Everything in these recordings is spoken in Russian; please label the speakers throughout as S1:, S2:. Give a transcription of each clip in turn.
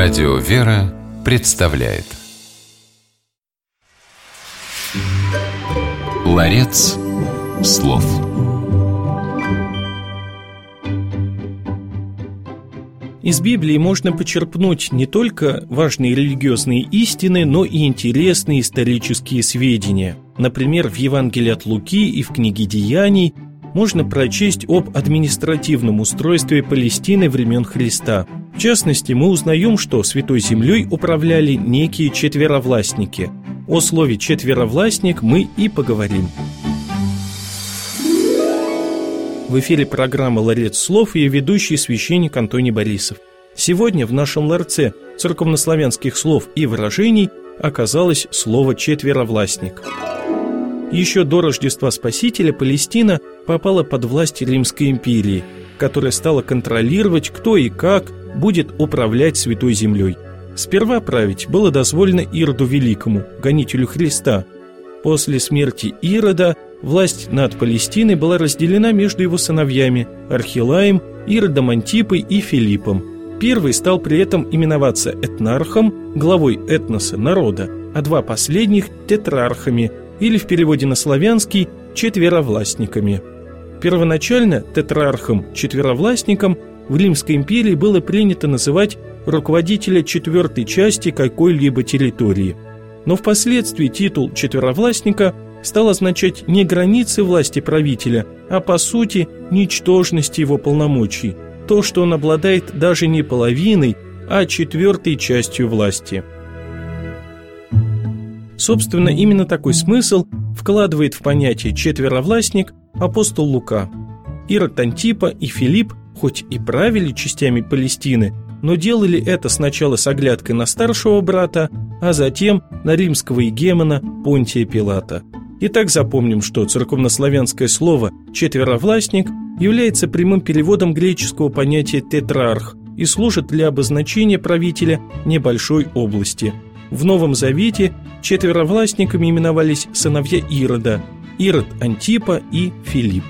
S1: Радио «Вера» представляет Ларец слов
S2: Из Библии можно почерпнуть не только важные религиозные истины, но и интересные исторические сведения. Например, в Евангелии от Луки и в книге «Деяний» можно прочесть об административном устройстве Палестины времен Христа. В частности, мы узнаем, что Святой Землей управляли некие четверовластники. О слове «четверовластник» мы и поговорим. В эфире программа «Ларец слов» и ведущий священник Антоний Борисов. Сегодня в нашем ларце церковнославянских слов и выражений оказалось слово «четверовластник». Еще до Рождества Спасителя Палестина попала под власть Римской империи, которая стала контролировать, кто и как будет управлять Святой Землей. Сперва править было дозволено Ироду Великому, гонителю Христа. После смерти Ирода власть над Палестиной была разделена между его сыновьями Архилаем, Иродом Антипой и Филиппом. Первый стал при этом именоваться этнархом, главой этноса народа, а два последних – тетрархами – или в переводе на славянский четверовластниками. Первоначально тетрархом четверовластником в Римской империи было принято называть руководителя четвертой части какой-либо территории. Но впоследствии титул четверовластника стал означать не границы власти правителя, а по сути ничтожность его полномочий, то, что он обладает даже не половиной, а четвертой частью власти – Собственно, именно такой смысл вкладывает в понятие «четверовластник» апостол Лука. Ирод Антипа и Филипп хоть и правили частями Палестины, но делали это сначала с оглядкой на старшего брата, а затем на римского егемона Понтия Пилата. Итак, запомним, что церковнославянское слово «четверовластник» является прямым переводом греческого понятия «тетрарх» и служит для обозначения правителя небольшой области – в Новом Завете четверовластниками именовались сыновья Ирода – Ирод Антипа и Филипп.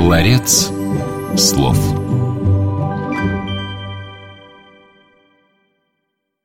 S1: Ларец слов.